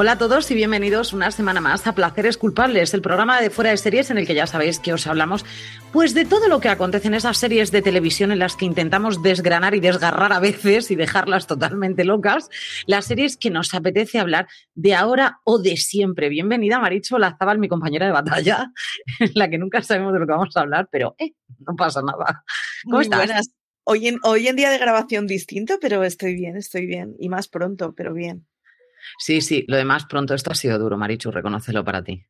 Hola a todos y bienvenidos una semana más a Placeres Culpables, el programa de fuera de series en el que ya sabéis que os hablamos pues de todo lo que acontece en esas series de televisión en las que intentamos desgranar y desgarrar a veces y dejarlas totalmente locas, las series que nos apetece hablar de ahora o de siempre. Bienvenida Maricho Lazabal, mi compañera de batalla, en la que nunca sabemos de lo que vamos a hablar, pero eh, no pasa nada. ¿Cómo Muy estás? buenas. Hoy en, hoy en día de grabación distinto, pero estoy bien, estoy bien. Y más pronto, pero bien. Sí, sí, lo demás pronto, esto ha sido duro, Marichu, reconócelo para ti.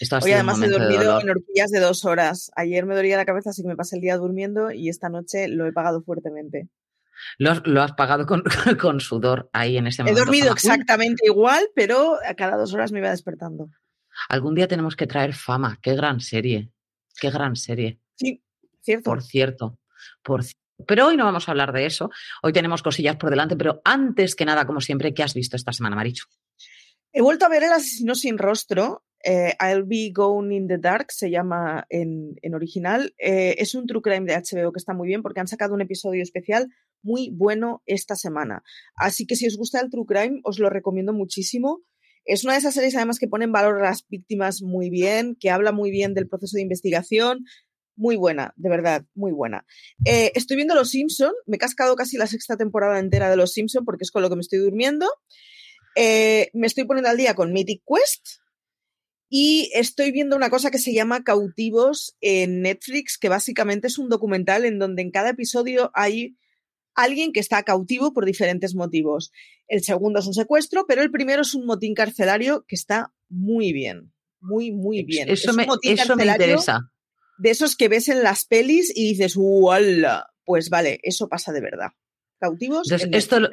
Esto ha Hoy sido además un he de dormido en horquillas de dos horas. Ayer me dolía la cabeza, así que me pasé el día durmiendo y esta noche lo he pagado fuertemente. Lo has, lo has pagado con, con sudor ahí en ese He momento. dormido Fama. Uy, exactamente igual, pero a cada dos horas me iba despertando. Algún día tenemos que traer fama. Qué gran serie. Qué gran serie. Sí, cierto. Por cierto. Por ci- pero hoy no vamos a hablar de eso. Hoy tenemos cosillas por delante, pero antes que nada, como siempre, ¿qué has visto esta semana, Marichu? He vuelto a ver El asesino sin rostro. eh, I'll Be Going in the Dark se llama en, original. Eh, es un true crime de HBO que está muy bien porque han sacado un episodio especial muy bueno esta semana. Así que si os gusta el true crime, os lo recomiendo muchísimo. Es una de esas series además que pone en valor a las víctimas muy bien, que habla muy bien del proceso de investigación. Muy buena, de verdad, muy buena. Eh, estoy viendo Los Simpson, me he cascado casi la sexta temporada entera de Los Simpson porque es con lo que me estoy durmiendo. Eh, me estoy poniendo al día con Mythic Quest y estoy viendo una cosa que se llama Cautivos en Netflix, que básicamente es un documental en donde en cada episodio hay alguien que está cautivo por diferentes motivos. El segundo es un secuestro, pero el primero es un motín carcelario que está muy bien, muy, muy bien. Eso, Es un me, eso me interesa. De esos que ves en las pelis y dices, ¡Uala! Pues vale, eso pasa de verdad. Cautivos. Entonces, en esto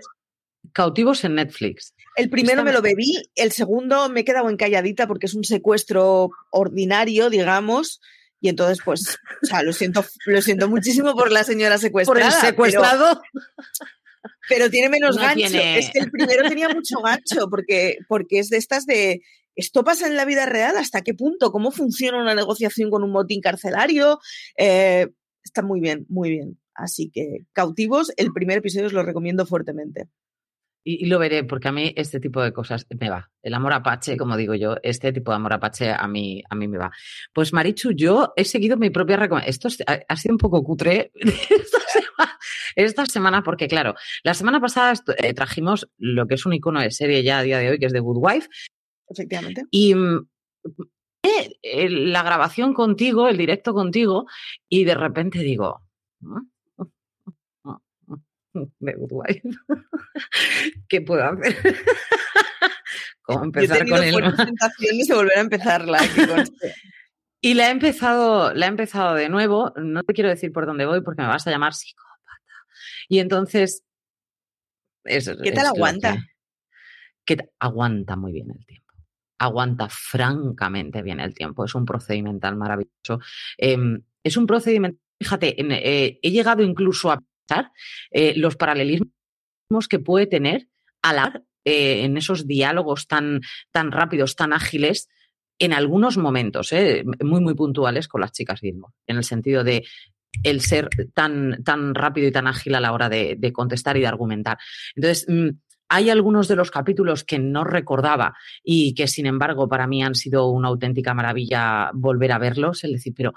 cautivos en Netflix. El primero me lo bebí, el segundo me he quedado encalladita porque es un secuestro ordinario, digamos, y entonces, pues, o sea, lo siento, lo siento muchísimo por la señora Por secuestrada. el pero- secuestrado. Pero, tiene menos No gancho. tiene- Es que el primero tenía mucho gancho porque, porque es de estas de. ¿Esto pasa en la vida real? ¿Hasta qué punto? ¿Cómo funciona una negociación con un motín carcelario? Eh, está muy bien, muy bien. Así que, cautivos, el primer episodio os lo recomiendo fuertemente. Y, lo veré, porque a mí este tipo de cosas me va. El amor apache, como digo yo, este tipo de amor apache a mí, a mí me va. Pues Marichu, yo he seguido mi propia recomendación. Esto es- ha, sido un poco cutre esta semana, porque claro, la semana pasada eh, trajimos lo que es un icono de serie ya a día de hoy, que es The Good Wife, Efectivamente. y mm, eh, eh, la grabación contigo, el directo contigo, y de repente digo, "Mm, The Good Wife, ¿qué puedo hacer? ¿Cómo Yo he empezar con tentaciones de volver a empezarla. Y la he empezado, la he empezado de nuevo. No te quiero decir por dónde voy porque me vas a llamar psicópata. Y entonces. es- ¿Qué tal aguanta? Que, que aguanta muy bien el tiempo. Aguanta francamente bien el tiempo. Es un procedimental maravilloso. Em, es un procedimiento. Fíjate, eh, he llegado incluso a pensar eh, los paralelismos que puede tener al hablar eh, en esos diálogos tan, tan rápidos, tan ágiles, en algunos momentos, muy, muy puntuales con las chicas Gilmore, en el sentido de el ser tan, tan rápido y tan ágil a la hora de, de contestar y de argumentar. Entonces, mm, hay algunos de los capítulos que no recordaba y que, sin embargo, para mí han sido una auténtica maravilla volver a verlos. Es decir, pero,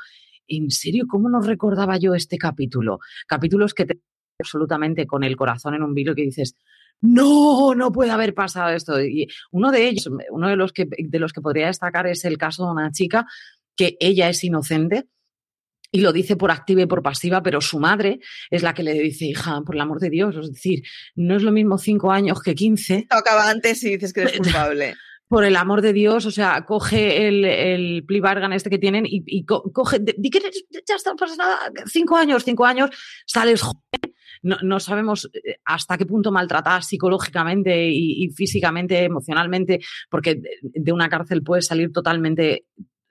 ¿en serio cómo no recordaba yo este capítulo? Capítulos que te absolutamente con el corazón en un vilo que dices, no, no puede haber pasado esto. Y uno de ellos, uno de los que, de los que podría destacar es el caso de una chica que ella es inocente y lo dice por activa y por pasiva, pero su madre es la que le dice, hija, por el amor de Dios, es decir, no es lo mismo cinco años que quince. Acaba antes y dices que eres culpable. por el amor de Dios, o sea, coge el, el plea bargain este que tienen y, coge, di que ya está, pasa nada, cinco años, cinco años, sales joven, no, sabemos eh, hasta qué punto maltratar psicológicamente y, y, físicamente, emocionalmente, porque de una cárcel puedes salir totalmente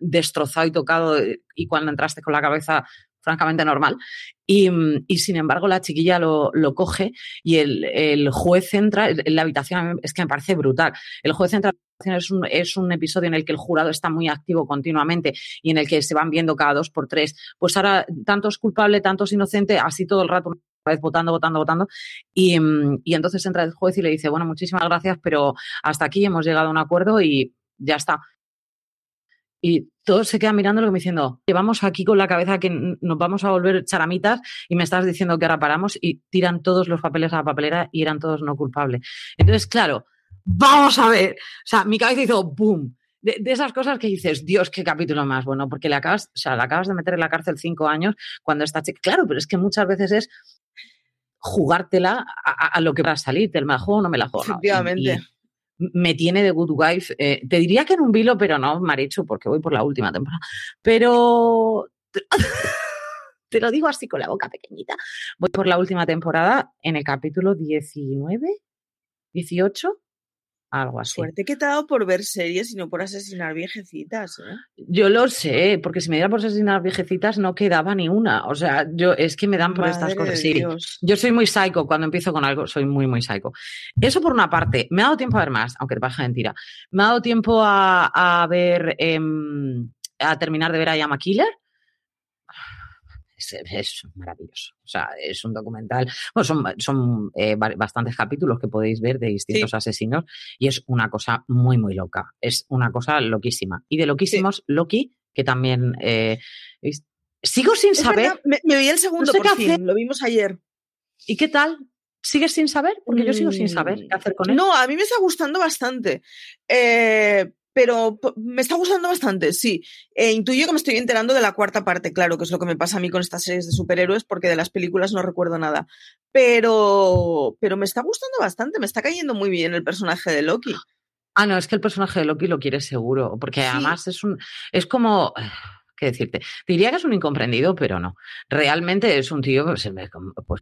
destrozado y tocado eh, y cuando entraste con la cabeza francamente normal. Y, mm, sin embargo, la chiquilla lo, coge y el, juez entra en la habitación, es que me parece brutal. El juez entra es un, es un episodio en el que el jurado está muy activo continuamente y en el que se van viendo cada dos por tres. Pues ahora, tanto es culpable, tanto es inocente, así todo el rato vez votando, votando, votando. Y, mm, y, entonces entra el juez y le dice, bueno, muchísimas gracias, pero hasta aquí hemos llegado a un acuerdo y ya está. Y todos se quedan mirándolo como diciendo, llevamos aquí con la cabeza que nos vamos a volver charamitas y me estás diciendo que ahora paramos y tiran todos los papeles a la papelera y eran todos no culpables. Entonces, claro, vamos a ver. O sea, mi cabeza hizo boom. De, esas cosas que dices, Dios, qué capítulo más bueno, porque le acabas, o sea, le acabas de meter en la cárcel cinco años cuando está. Claro, pero es que muchas veces es jugártela a, lo que va a salir, te la juego o no me la juego. Efectivamente me tiene de Good Wife. Eh, te diría que en un vilo, pero no, Marichu, porque voy por la última temporada. Pero te lo digo así con la boca pequeñita. Voy por la última temporada en el capítulo 19, 18 algo así. Suerte que te ha dado por ver series y no por asesinar viejecitas. ¿eh? Yo lo sé, porque si me diera por asesinar viejecitas no quedaba ni una. O sea, yo es que me dan por estas cosas. Sí, yo soy muy psycho. Cuando empiezo con algo, soy muy, muy psycho. Eso por una parte. Me ha dado tiempo a ver más, aunque te baja mentira. Me ha dado tiempo a, ver, em, a terminar de ver a Yama Killer es, maravilloso. O sea, es un documental. Bueno, son, son eh, bastantes capítulos que podéis ver de distintos asesinos y es una cosa muy, muy loca. Es una cosa loquísima. Y de loquísimos, Loki, que también. Eh, sigo sin saber. me, vi el segundo por lo vimos ayer. ¿Y qué tal? ¿Sigues sin saber? Porque yo sigo sin saber qué hacer con él. No, a mí me está gustando bastante. Eh, pero me está gustando bastante, sí. E intuyo que me estoy enterando de la cuarta parte, claro, que es lo que me pasa a mí con estas series de superhéroes, porque de las películas no recuerdo nada. Pero, pero me está gustando bastante, me está cayendo muy bien el personaje de Loki. Ah, no, es que el personaje de Loki lo quiere seguro, porque además es un, es como, ¿qué decirte? Diría que es un incomprendido, pero no. Realmente es un tío, pues, pues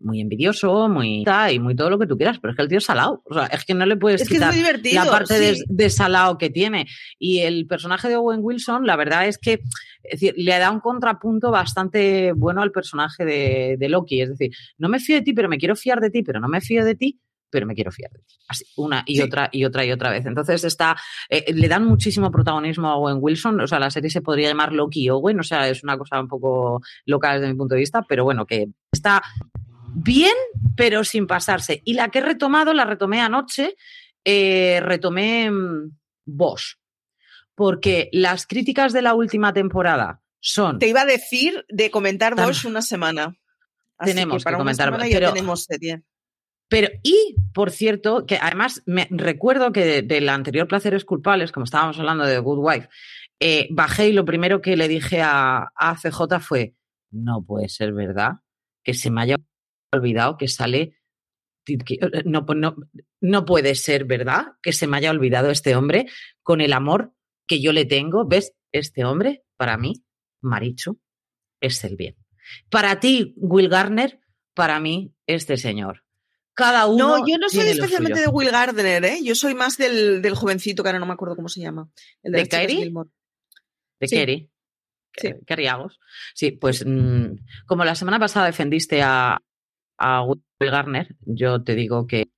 muy envidioso, muy y muy todo lo que tú quieras, pero es que el tío es salado. O sea, es que no le puedes quitar la parte de, salado que tiene. Y el personaje de Owen Wilson, la verdad es que decir, le da un contrapunto bastante bueno al personaje de, Loki. Es decir, no me fío de ti, pero me quiero fiar de ti, pero no me fío de ti, pero me quiero fiar de ti. Así, una y otra y otra y otra vez. Entonces está, eh, le dan muchísimo protagonismo a Owen Wilson. O sea, la serie se podría llamar Loki Owen. O sea, es una cosa un poco loca desde mi punto de vista, pero bueno, que está bien, pero sin pasarse. Y la que he retomado, la retomé anoche, eh, retomé mm, Bosch. Porque las críticas de la última temporada son. Te iba a decir de comentar Bosch una semana. tenemos que, comentar una pero, tenemos serie. Pero, y por cierto, que además me recuerdo que del anterior Placeres Culpables, como estábamos hablando de Good Wife, eh, bajé y lo primero que le dije a, a CJ fue: No puede ser verdad que se me haya olvidado que sale. Eh, no, no, no puede ser verdad que se me haya olvidado este hombre con el amor que yo le tengo. ¿Ves? Este hombre, para mí, Marichu, es el bien. Para ti, Will Garner, para mí, este señor. Cada uno. No, yo no soy especialmente de Will Gardner, ¿eh? Yo soy más del, del, jovencito que ahora no me acuerdo cómo se llama. El de, ¿De ¿De Kerry? Sí. Sí, pues mm, como la semana pasada defendiste a, a Will Garner, yo te digo que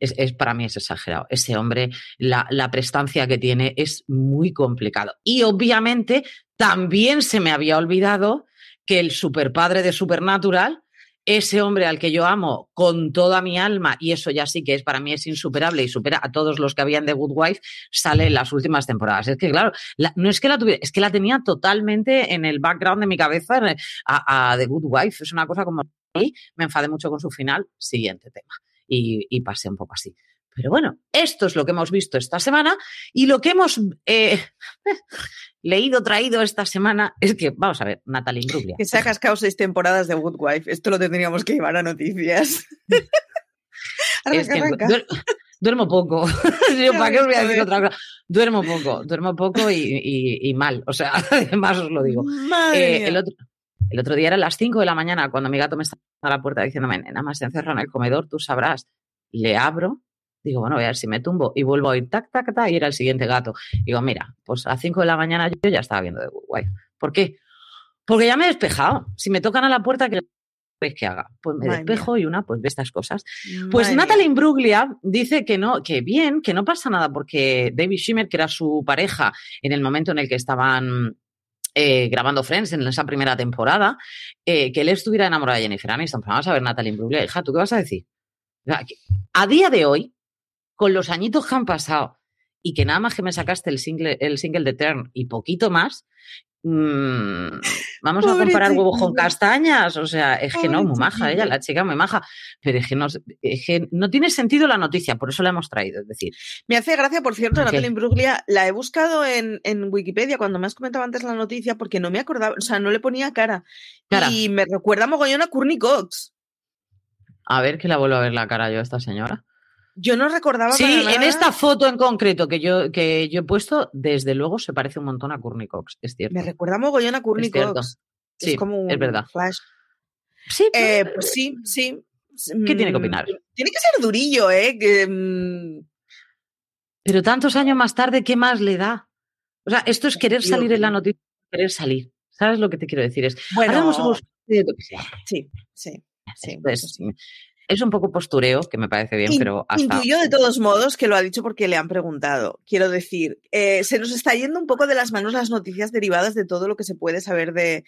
es, para mí es exagerado. Ese hombre, la, la, prestancia que tiene es muy complicado. Y obviamente también se me había olvidado que el superpadre de Supernatural ese hombre al que yo amo con toda mi alma, y eso ya sí que es para mí es insuperable y supera a todos los que habían de Good Wife, sale en las últimas temporadas. Es que, claro, no es que la tuviera, es que la tenía totalmente en el background de mi cabeza a, The Good Wife. Es una cosa como me enfadé mucho con su final. Siguiente tema. y, pasé un poco así. Pero bueno, esto es lo que hemos visto esta semana y lo que hemos eh, leído, traído esta semana es que, vamos a ver, Natalie Imbruglia. Que se ha cascado seis temporadas de Good Wife. Esto lo tendríamos que llevar a noticias. duermo poco. ¿Para qué os voy a decir otra cosa? Duermo poco, duermo poco y, mal. O sea, además os lo digo. Eh, el, otro, el otro día era las 5 de la mañana cuando mi gato me estaba a la puerta diciéndome, nada más se encerra en el comedor, tú sabrás. Le abro, digo, bueno, voy a ver si me tumbo y vuelvo a ir tac, tac, tac, y era el siguiente gato. Digo, mira, pues a las 5 de la mañana yo ya estaba viendo de Guay. ¿Por qué? Porque ya me he despejado. Si me tocan a la puerta, ¿qué queréis que haga? Pues me despejo y una, pues ve estas cosas. Pues Natalie Imbruglia dice que no, que bien, que no pasa nada porque David Schimmer, que era su pareja en el momento en el que estaban eh, grabando Friends en esa primera temporada, eh, que él estuviera enamorado de Jennifer Aniston. Vamos a ver, Natalie Imbruglia, hija, ¿tú qué vas a decir? A día de hoy, con los añitos que han pasado y que nada más que me sacaste el single, el single de Turn y poquito más, Mm, vamos a comparar huevos con castañas. O sea, es que no, muy maja ella, la chica muy maja. Pero es que, no, no tiene sentido la noticia, por eso la hemos traído. Es decir, me hace gracia, por cierto, Natalia Imbruglia, la he buscado en, Wikipedia cuando me has comentado antes la noticia porque no me acordaba, o sea, no le ponía cara. Y me recuerda mogollón a Courtney Cox. A ver que la vuelvo a ver la cara yo a esta señora. Yo no recordaba. Sí, en esta foto en concreto que yo, que yo he puesto, desde luego se parece un montón a Courtney Cox, es cierto. Me recuerda mogollón a Courtney Cox. Sí, es como un es verdad. Flash. Sí, eh, pues sí, sí. ¿Qué tiene que mm, opinar? Tiene que ser durillo, ¿eh? Mm, Pero tantos años más tarde, ¿qué más le da? O sea, esto es querer salir en la noticia, querer salir. ¿Sabes lo que te quiero decir? Es, bueno, sí, sí, sí. Es un poco postureo, que me parece bien, pero hasta... Intuyo de todos modos que lo ha dicho porque le han preguntado. Quiero decir, eh, se nos está yendo un poco de las manos las noticias derivadas de todo lo que se puede saber de,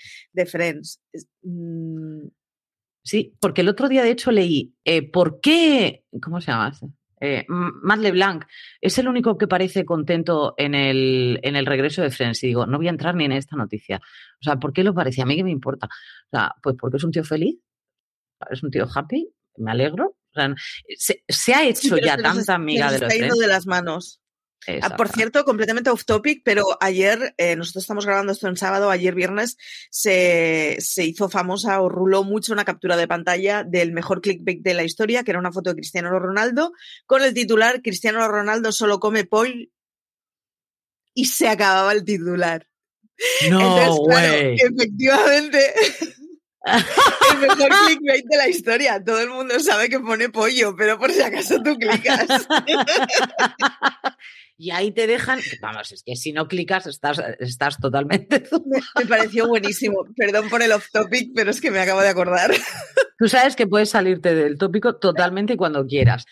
Friends. Mm. Sí, porque el otro día, de hecho, leí eh, por qué... ¿Cómo se llama? Eh, Matt LeBlanc es el único que parece contento en el, en el regreso de Friends. Y digo, no voy a entrar ni en esta noticia. O sea, ¿por qué lo parece? A mí que me importa. O sea, pues porque es un tío feliz, es un tío happy me alegro. se, ha hecho ya tanta amiga de los está de las manos. Ah, por cierto, completamente off topic, pero ayer, eh, nosotros estamos grabando esto en sábado, ayer viernes se, se, hizo famosa o ruló mucho una captura de pantalla del mejor clickbait de la historia, que era una foto de Cristiano Ronaldo, con el titular Cristiano Ronaldo solo come pollo y se acababa el titular. No, efectivamente. el mejor clickbait de la historia. Todo el mundo sabe que pone pollo, pero por si acaso tú clicas. y ahí te dejan, vamos, es que si no clicas estás, estás totalmente... Me, pareció buenísimo. Perdón por el off topic, pero es que me acabo de acordar. Tú sabes que puedes salirte del tópico totalmente cuando quieras.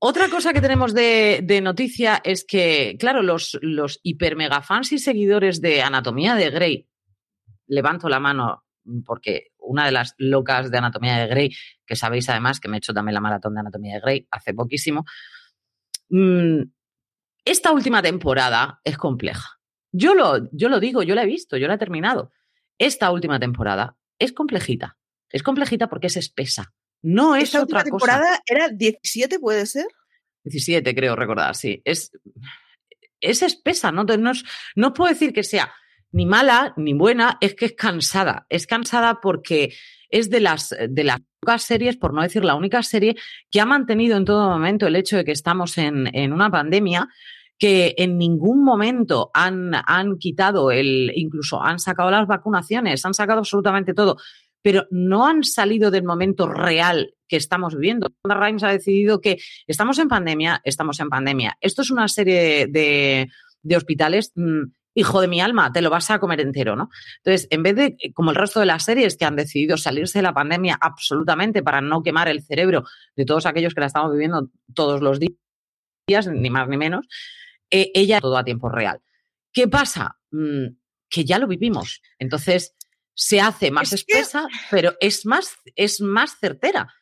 Otra cosa que tenemos de, de, noticia es que, claro, los, los hiper mega fans y seguidores de Anatomía de Grey, levanto la mano porque una de las locas de Anatomía de Grey, que sabéis además que me he hecho también la maratón de Anatomía de Grey hace poquísimo, mm, esta última temporada es compleja. Yo lo, yo lo digo, yo la he visto, yo la he terminado. Esta última temporada es complejita. Es complejita porque es espesa. No es Esta otra última temporada era 17, ¿puede ser? 17, creo recordar, sí. Es, es espesa, ¿no? No, no puedo decir que sea ni mala ni buena, es que es cansada. Es cansada porque es de las, de las pocas series, por no decir la única serie, que ha mantenido en todo momento el hecho de que estamos en, en una pandemia que en ningún momento han, han quitado el, incluso han sacado las vacunaciones, han sacado absolutamente todo, pero no han salido del momento real que estamos viviendo. Rhimes ha decidido que estamos en pandemia, estamos en pandemia. Esto es una serie de, de hospitales mm, hijo de mi alma, te lo vas a comer entero, ¿no? Entonces, en vez de, como el resto de las series que han decidido salirse de la pandemia absolutamente para no quemar el cerebro de todos aquellos que la estamos viviendo todos los días, ni más ni menos, eh, ella todo a tiempo real. ¿Qué pasa? Mm, que ya lo vivimos. Entonces, se hace más espesa, pero es más, es más certera.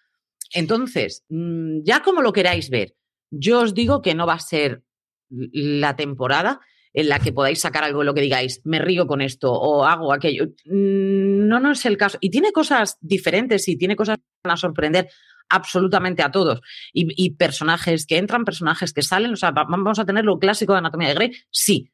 Entonces, mm, ya como lo queráis ver, yo os digo que no va a ser la temporada en la que podáis sacar algo de lo que digáis, me río con esto o hago aquello. Mm, no, no es el caso. Y tiene cosas diferentes y tiene cosas que van a sorprender absolutamente a todos. Y, personajes que entran, personajes que salen, o sea, vamos a tener lo clásico de Anatomía de Grey, sí,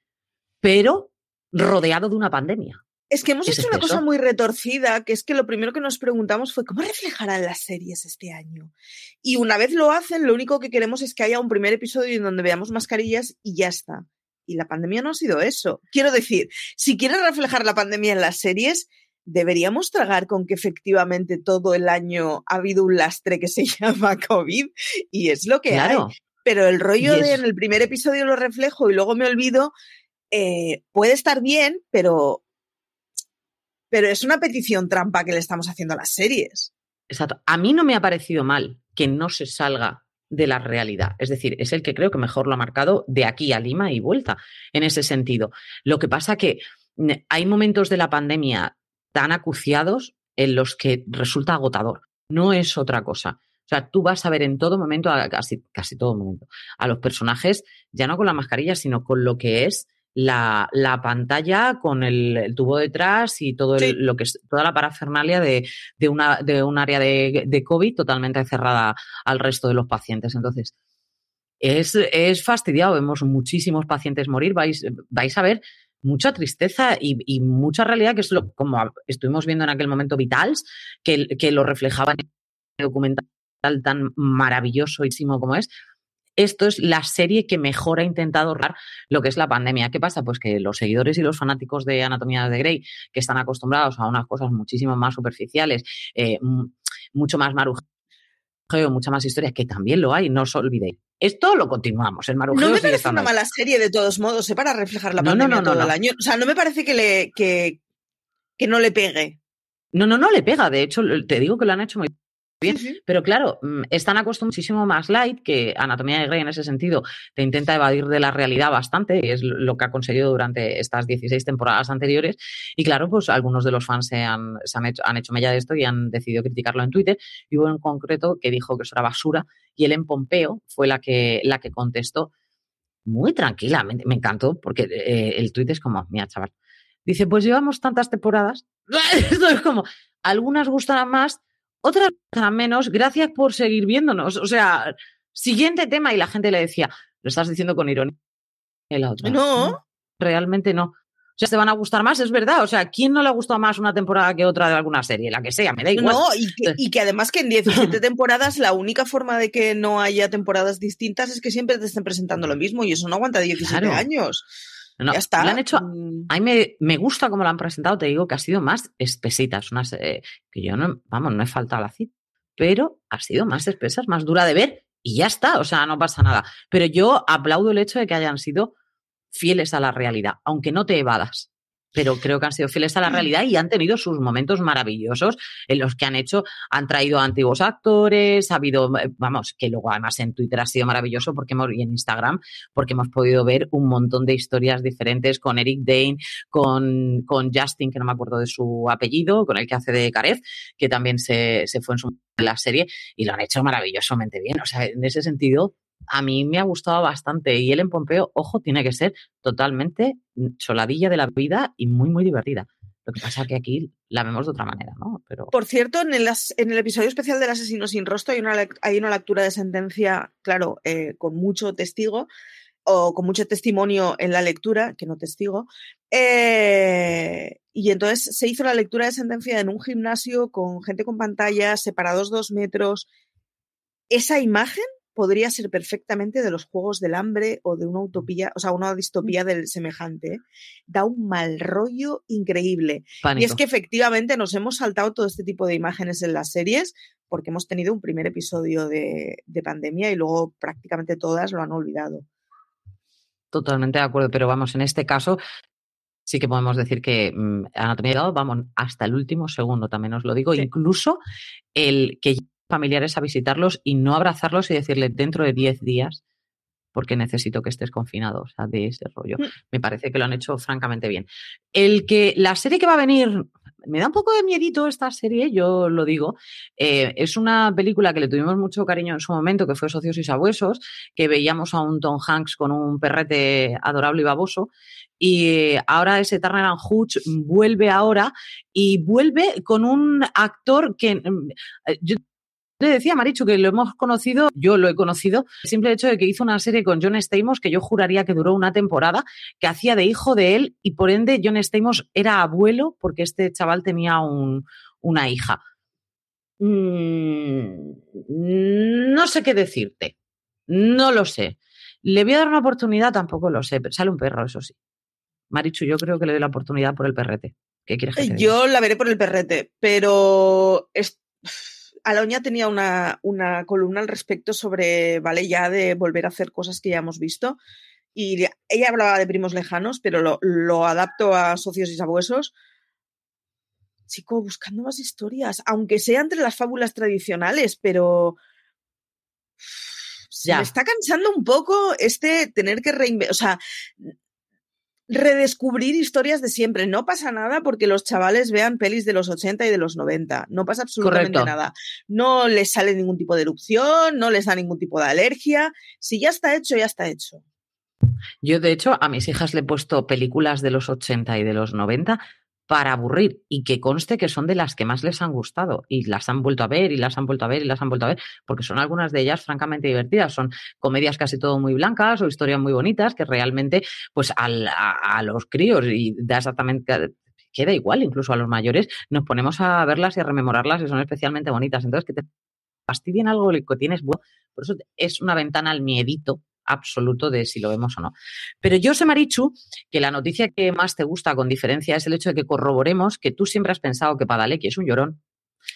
pero rodeado de una pandemia. Es que hemos hecho una cosa muy retorcida, que es que lo primero que nos preguntamos fue cómo reflejarán las series este año. Y una vez lo hacen, lo único que queremos es que haya un primer episodio en donde veamos mascarillas y ya está. Y la pandemia no ha sido eso. Quiero decir, si quieres reflejar la pandemia en las series, deberíamos tragar con que efectivamente todo el año ha habido un lastre que se llama COVID y es lo que hay. Pero el rollo de en el primer episodio lo reflejo y luego me olvido, eh, puede estar bien, pero pero es una petición trampa que le estamos haciendo a las series. Exacto. A mí no me ha parecido mal que no se salga de la realidad. Es decir, es el que creo que mejor lo ha marcado de aquí a Lima y vuelta en ese sentido. Lo que pasa que mm, hay momentos de la pandemia tan acuciados en los que resulta agotador. No es otra cosa. O sea, tú vas a ver en todo momento, casi, casi todo momento, a los personajes, ya no con la mascarilla, sino con lo que es la, la pantalla con el, tubo detrás y todo lo que es toda la parafernalia de, de, una, de un área de, de, COVID totalmente cerrada al resto de los pacientes. Entonces, es, es fastidiado. Vemos muchísimos pacientes morir. Vais, vais a ver mucha tristeza y, y, mucha realidad, que es lo, como estuvimos viendo en aquel momento Vitals, que, que lo reflejaba en el documental tan maravilloso como es, esto es la serie que mejor ha intentado ahorrar lo que es la pandemia. ¿Qué pasa? Pues que los seguidores y los fanáticos de Anatomía de Grey, que están acostumbrados a unas cosas muchísimo más superficiales, eh, mucho más marujeo, mucha más historia, que también lo hay, no os olvidéis. Esto lo continuamos, el marujeo. No me parece una mala serie de todos modos, ¿eh? para reflejar la pandemia todo el año. O sea, no me parece que, le, que, que no le pegue. No, no, no le pega. De hecho, te digo que lo han hecho muy bien. Pero claro, mm, están acostumbrados muchísimo más light, que Anatomía de Grey en ese sentido te intenta evadir de la realidad bastante, y es lo que ha conseguido durante estas 16 temporadas anteriores. Y claro, pues algunos de los fans se han, hecho, han hecho mella de esto y han decidido criticarlo en Twitter. Y hubo en concreto que dijo que eso era basura, y él en Pompeo fue la que, la que contestó muy tranquilamente. Me encantó, porque eh, el tweet es como, mira, chaval. Dice, pues llevamos tantas temporadas. Esto es como, algunas gustarán más, otras menos, gracias por seguir viéndonos. O sea, siguiente tema y la gente le decía, lo estás diciendo con ironía. no. Realmente no. O sea, te van a gustar más, es verdad. O sea, ¿quién no le ha gustado más una temporada que otra de alguna serie? La que sea, me da igual. No, y que, además que en 17 temporadas la única forma de que no haya temporadas distintas es que siempre te estén presentando lo mismo y eso no aguanta 17 años. No, ya está. Lo han hecho, mm. a mí me, gusta cómo lo han presentado, te digo que ha sido más espesita, es una que yo no, vamos, no he faltado a la cita, pero ha sido más espesa, más dura de ver y ya está, o sea, no pasa nada. Pero yo aplaudo el hecho de que hayan sido fieles a la realidad, aunque no te evadas pero creo que han sido fieles a la realidad y han tenido sus momentos maravillosos en los que han hecho, han traído antiguos actores, ha habido, eh, vamos, que luego además en Twitter ha sido maravilloso porque hemos, y en Instagram, porque hemos podido ver un montón de historias diferentes con Eric Dane, con, con Justin, que no me acuerdo de su apellido, con el que hace de Karef, que también se, se fue en su la serie y lo han hecho maravillosamente bien. O sea, en ese sentido, a mí me ha gustado bastante. Y él en Pompeo, ojo, tiene que ser totalmente soladilla de la vida y muy, muy divertida. Lo que pasa es que aquí la vemos de otra manera, ¿no? Pero... Por cierto, en el, en el episodio especial del asesino sin rostro hay una, hay una lectura de sentencia, claro, eh, con mucho testigo o con mucho testimonio en la lectura, que no testigo. Eh, y entonces se hizo la lectura de sentencia en un gimnasio con gente con pantallas, separados dos metros. Esa imagen podría ser perfectamente de los Juegos del Hambre o de una utopía, o sea, una distopía del semejante. ¿eh? Da un mal rollo increíble. Y es que efectivamente nos hemos saltado todo este tipo de imágenes en las series porque hemos tenido un primer episodio de, pandemia y luego prácticamente todas lo han olvidado. Totalmente de acuerdo, pero vamos, en este caso sí que podemos decir que mmm, Anatomía de vamos, hasta el último segundo, también os lo digo, incluso el que familiares a visitarlos y no abrazarlos y decirle dentro de 10 días porque necesito que estés confinado, o sea, de ese rollo. Mm. Me parece que lo han hecho francamente bien. El que la serie que va a venir, me da un poco de miedito esta serie, yo lo digo. Eh, es una película que le tuvimos mucho cariño en su momento, que fue Socios y Sabuesos, que veíamos a un Tom Hanks con un perrete adorable y baboso. Y ahora ese Turner and Hooch vuelve ahora y vuelve con un actor que mm, yo Te decía, Marichu, que lo hemos conocido, yo lo he conocido, el simple hecho de que hizo una serie con John Stamos que yo juraría que duró una temporada, que hacía de hijo de él y por ende John Stamos era abuelo porque este chaval tenía un, una hija. Mm, no sé qué decirte, no lo sé. ¿Le voy a dar una oportunidad? Tampoco lo sé, pero sale un perro, eso sí. Marichu, yo creo que le doy la oportunidad por el perrete. ¿Qué quieres que te Yo la veré por el perrete, pero Aloña tenía una, una, columna al respecto sobre, vale, ya de volver a hacer cosas que ya hemos visto. Y ella hablaba de primos lejanos, pero lo, lo adapto a socios y sabuesos. Chico, buscando más historias, aunque sea entre las fábulas tradicionales, pero ya. me está cansando un poco este tener que reinventar, o sea, redescubrir historias de siempre. No pasa nada porque los chavales vean pelis de los 80 y de los 90. No pasa absolutamente nada. No les sale ningún tipo de erupción, no les da ningún tipo de alergia. Si ya está hecho, ya está hecho. Yo, de hecho, a mis hijas le he puesto películas de los 80 y de los 90 para aburrir y que conste que son de las que más les han gustado y las han vuelto a ver y las han vuelto a ver y las han vuelto a ver porque son algunas de ellas francamente divertidas. Son comedias casi todo muy blancas o historias muy bonitas que realmente pues a, los críos y da exactamente queda igual, incluso a los mayores, nos ponemos a verlas y a rememorarlas y son especialmente bonitas. Entonces, que te fastidien algo que tienes, por eso es una ventana al miedito absoluto de si lo vemos o no. Pero yo sé, Marichu, que la noticia que más te gusta con diferencia es el hecho de que corroboremos que tú siempre has pensado que Padalecki es un llorón.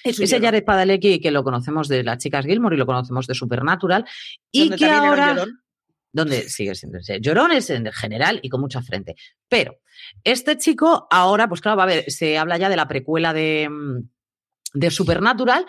Es Ese Jared Padalecki que lo conocemos de las chicas Gilmore y lo conocemos de Supernatural y que ahora... Llorón? Donde sigue siendo llorón es en general y con mucha frente. Pero este chico ahora, pues claro, va a ver, se habla ya de la precuela de, mm, de Supernatural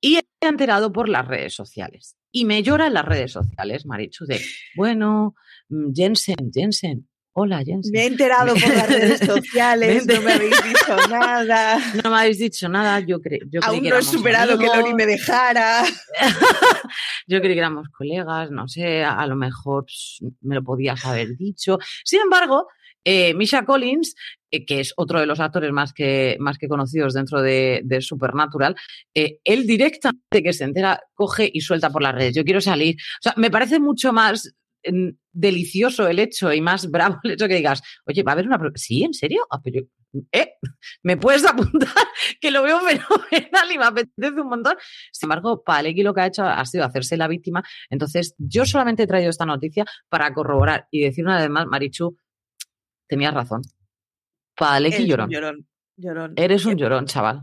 y he enterado por las redes sociales. Y me llora en las redes sociales, Marichu, de, bueno, mm, Jensen, Jensen, hola Jensen. Me he enterado por las redes sociales, no me habéis dicho nada. No me habéis dicho nada, yo, creo yo Aún que no he superado que Lori me dejara. yo creí que éramos colegas, no sé, a, lo mejor pues, me lo podías haber dicho. Sin embargo, eh, Misha Collins, eh, que es otro de los actores más que, más que conocidos dentro de, Supernatural, eh, él directamente que se entera, coge y suelta por las redes. Yo quiero salir. O sea, me parece mucho más mm, delicioso el hecho y más bravo el hecho que digas, oye, va a haber una... Sí, ¿en serio? Ah. ¿Me puedes apuntar? que lo veo fenomenal y me apetece un montón. Sin embargo, Palecki lo que ha hecho ha sido hacerse la víctima. Entonces, yo solamente he traído esta noticia para corroborar y decir una vez más, Marichu, tenías razón. Padaleki llorón. llorón. llorón. Eres un llorón, chaval.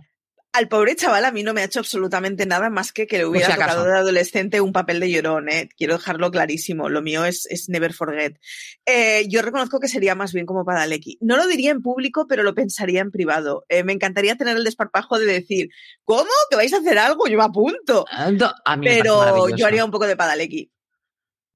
Al pobre chaval a mí no me ha hecho absolutamente nada más que que le hubiera tocado de adolescente un papel de llorón, ¿eh? Quiero dejarlo clarísimo. Lo mío es, es never forget. Eh, yo reconozco que sería más bien como Padalecki. No lo diría en público, pero lo pensaría en privado. Eh, me encantaría tener el desparpajo de decir, ¿cómo? ¿Que vais a hacer algo? Yo me apunto. Ah, pero yo haría un poco de Padalecki.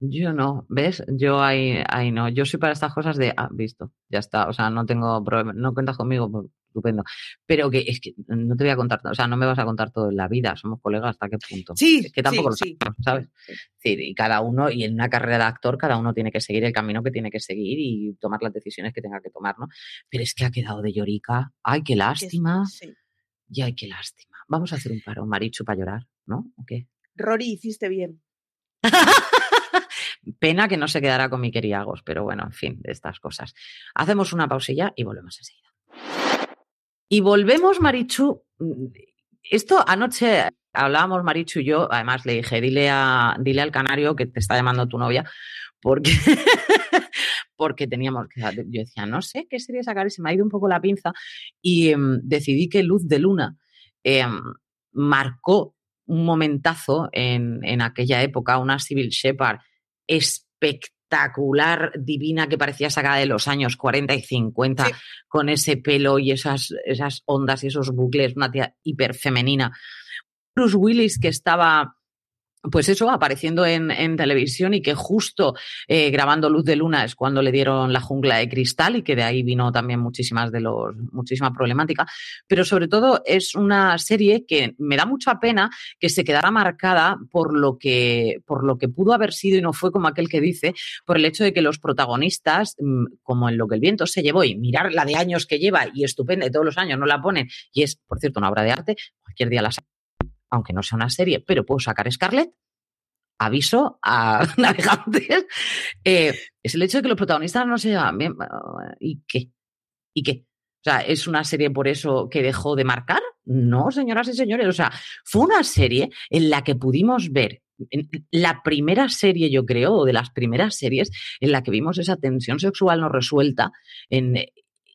Yo no, ¿ves? Yo ahí, ahí no. Yo soy para estas cosas de, ah, visto, ya está. O sea, no tengo problema, no cuentas conmigo, pues, estupendo. Pero que es que no te voy a contar, o sea, no me vas a contar todo en la vida, somos colegas hasta qué punto. Sí, que tampoco lo ¿sabes? Sí, y cada uno, y en una carrera de actor, cada uno tiene que seguir el camino que tiene que seguir y tomar las decisiones que tenga que tomar, ¿no? Pero es que ha quedado de llorica. Ay, qué lástima. Sí. Y ay, qué lástima. Vamos a hacer un paro, Marichu, para llorar, ¿no? ¿O qué? Rory, hiciste bien. Pena que no se quedará con mi queriagos, pero bueno, en fin, de estas cosas. Hacemos una pausilla y volvemos enseguida. Y volvemos, Marichu. Mm, esto anoche hablábamos, Marichu y yo, además le dije, dile, dile al canario que te está llamando tu novia, porque, porque teníamos que... Yo decía, no sé qué sería sacar y se me ha ido un poco la pinza y em, decidí que Luz de Luna em, marcó un momentazo en, en, aquella época, una Civil Shepard espectacular, divina, que parecía sacada de los años 40 y 50, con ese pelo y esas, esas ondas y esos bucles, una tía hiper femenina. Bruce Willis, que estaba pues eso, apareciendo en, televisión y que justo eh, grabando Luz de Luna es cuando le dieron la jungla de cristal y que de ahí vino también muchísimas de los, muchísima problemática. Pero sobre todo es una serie que me da mucha pena que se quedara marcada por lo que, por lo que pudo haber sido y no fue como aquel que dice, por el hecho de que los protagonistas, mm, como en lo que el viento se llevó y mirar la de años que lleva y estupenda, y todos los años no la ponen, y es, por cierto, una obra de arte, cualquier día la aunque no sea una serie, pero puedo sacar Scarlett, aviso a navegantes, eh, es el hecho de que los protagonistas no se llevan bien. ¿Y qué? ¿Y qué? O sea, ¿es una serie por eso que dejó de marcar? No, señoras y señores. O sea, fue una serie en la que pudimos ver la primera serie, yo creo, o de las primeras series en la que vimos esa tensión sexual no resuelta en,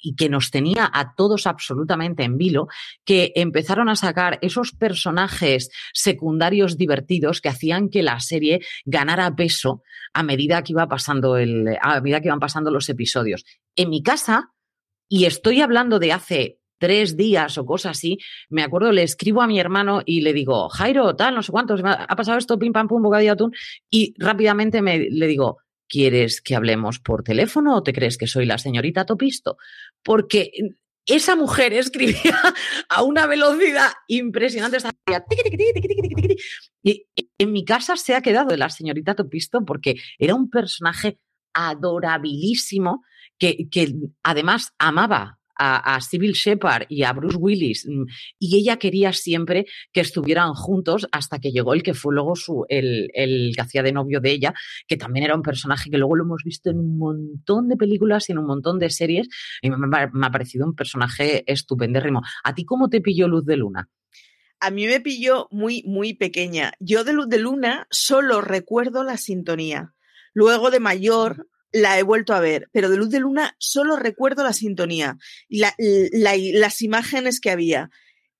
y que nos tenía a todos absolutamente en vilo, que empezaron a sacar esos personajes secundarios divertidos que hacían que la serie ganara peso a medida que iba pasando el, a medida que iban pasando los episodios. En mi casa, y estoy hablando de hace tres días o cosas así, me acuerdo, le escribo a mi hermano y le digo, Jairo, tal, no sé cuántos, ha pasado esto, pim, pam, pum, bocadillo de atún, y rápidamente me, le digo, ¿quieres que hablemos por teléfono o te crees que soy la señorita Topisto? Porque esa mujer escribía a una velocidad impresionante. Y en mi casa se ha quedado de la señorita Topisto porque era un personaje adorabilísimo que, que además amaba a, a Sybil Shepard y a Bruce Willis mm, y ella quería siempre que estuvieran juntos hasta que llegó el que fue luego su, el, el que hacía de novio de ella, que también era un personaje que luego lo hemos visto en un montón de películas y en un montón de series y me, me ha parecido un personaje estupendérrimo. ¿A ti cómo te pilló Luz de Luna? a mí me pilló muy, muy pequeña. Yo de Luz de Luna solo recuerdo la sintonía. Luego de mayor la he vuelto a ver, pero de Luz de Luna solo recuerdo la sintonía y las imágenes que había.